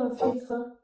un filtre.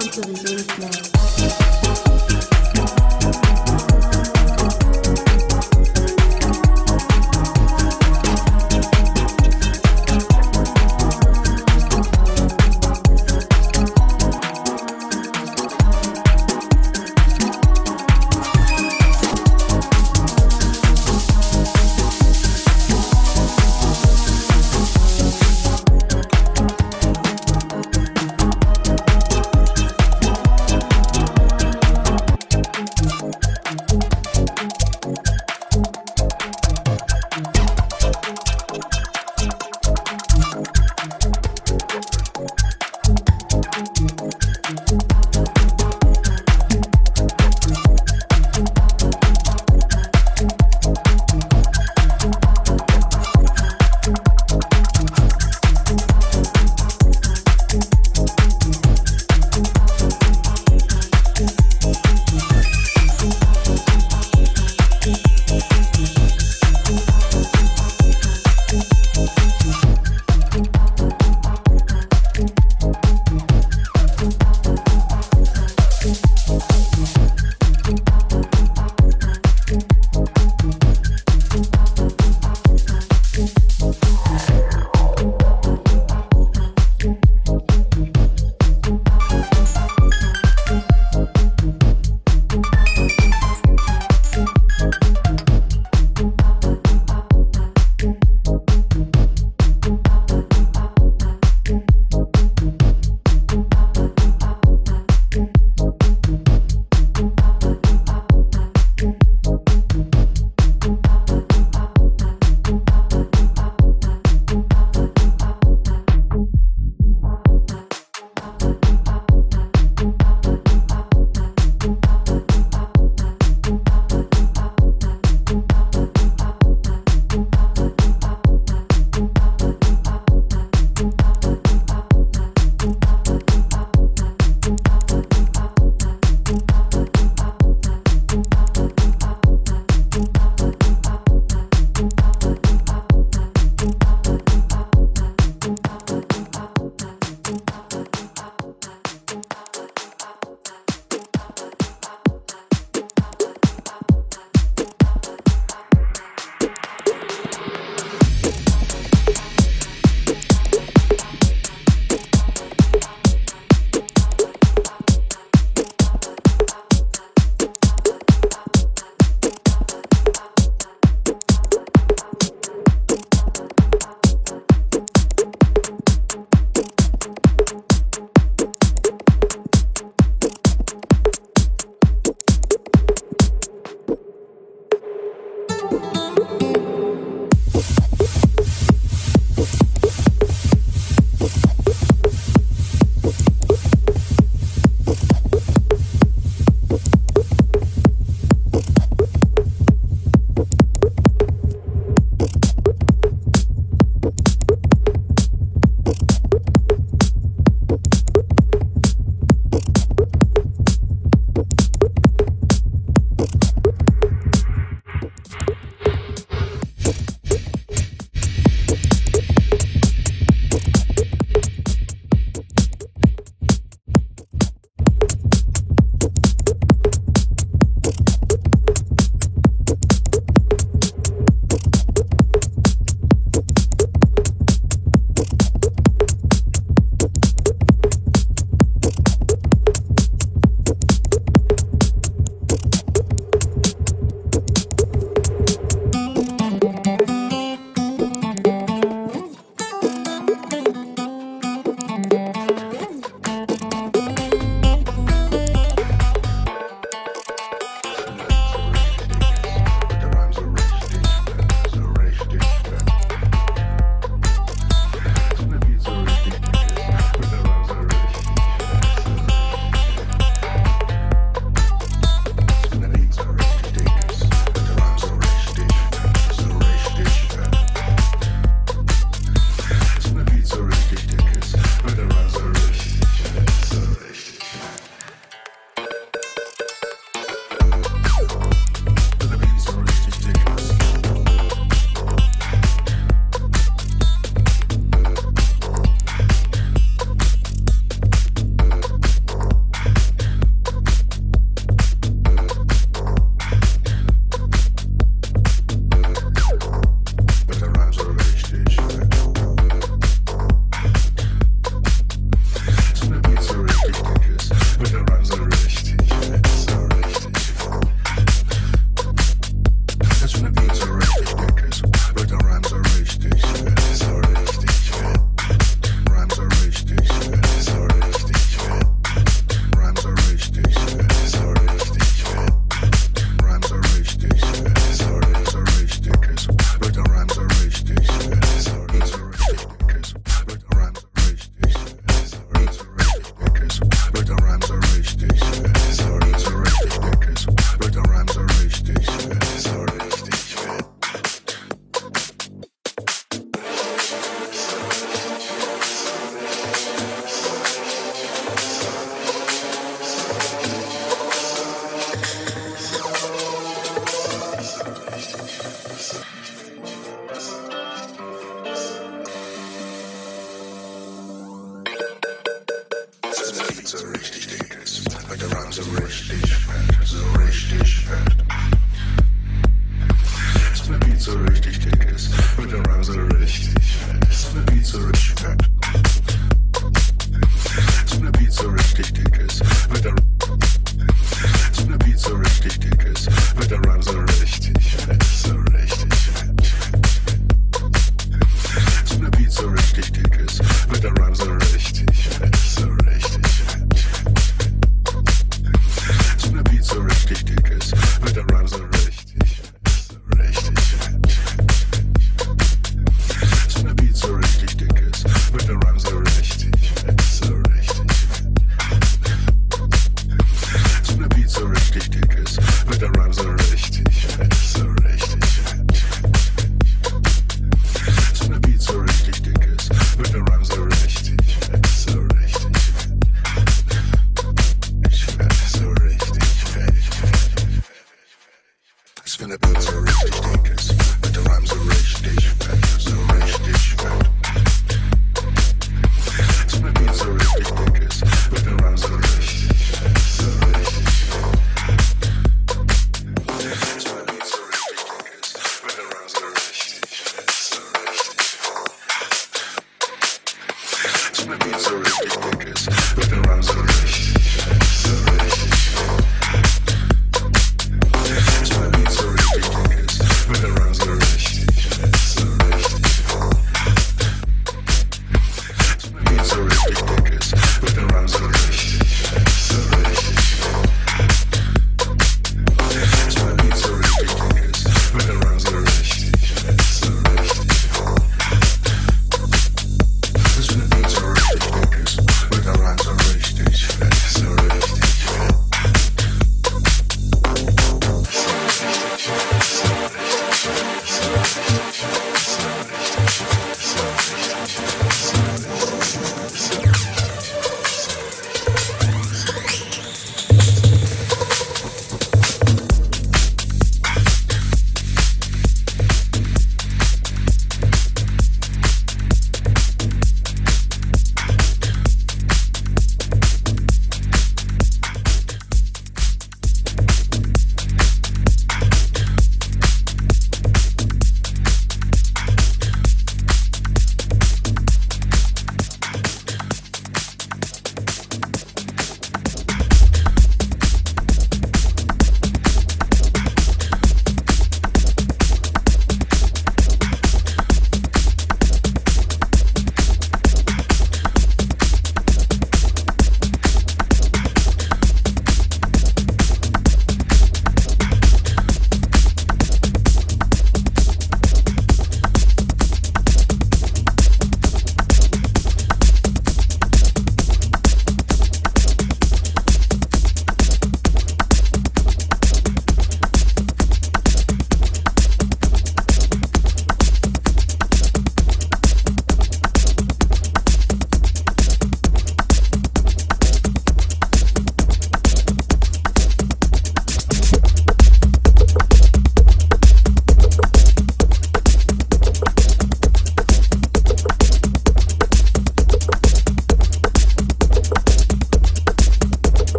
come to the Zeus now.